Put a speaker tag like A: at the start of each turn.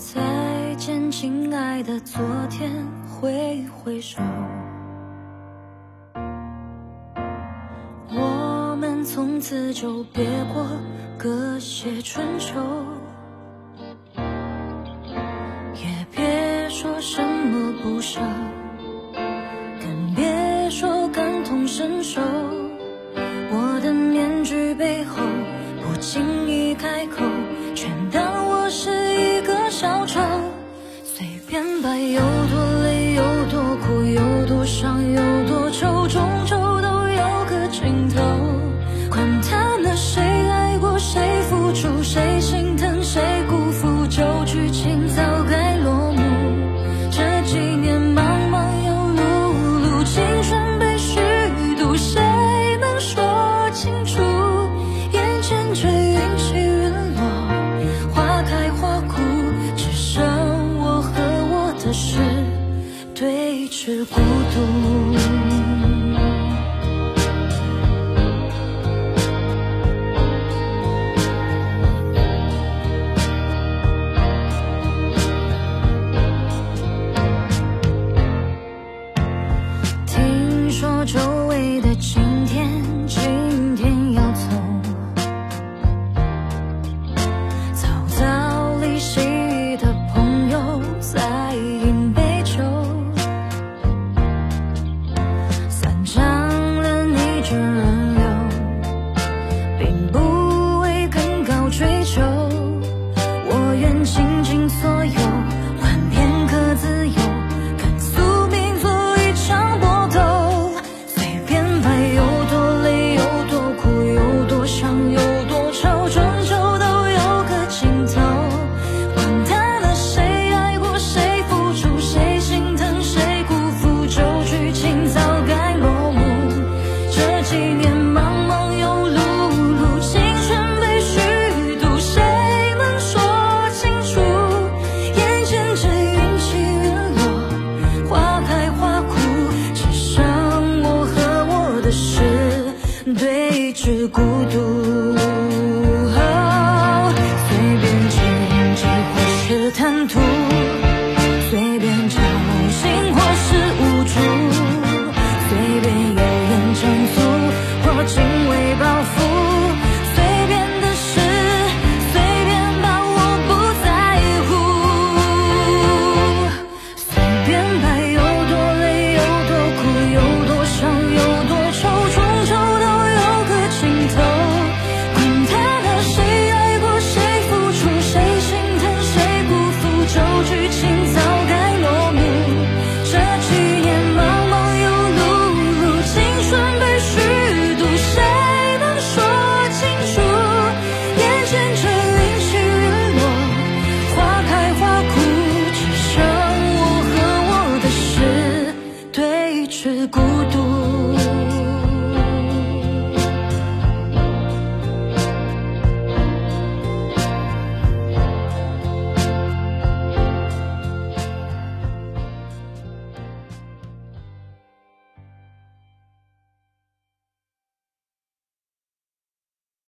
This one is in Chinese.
A: 再见，亲爱的昨天，挥挥手。我们从此就别过隔些春秋，也别说什么不舍，更别说感同身受。愁，终究都有个尽头。管他呢，谁爱过，谁付出，谁心疼，谁辜负，旧剧情早该落幕。这几年忙忙又碌碌，青春被虚度，谁能说清楚？眼前却云起云落，花开花枯，只剩我和我的事对峙孤独。周围的是孤独。是孤独。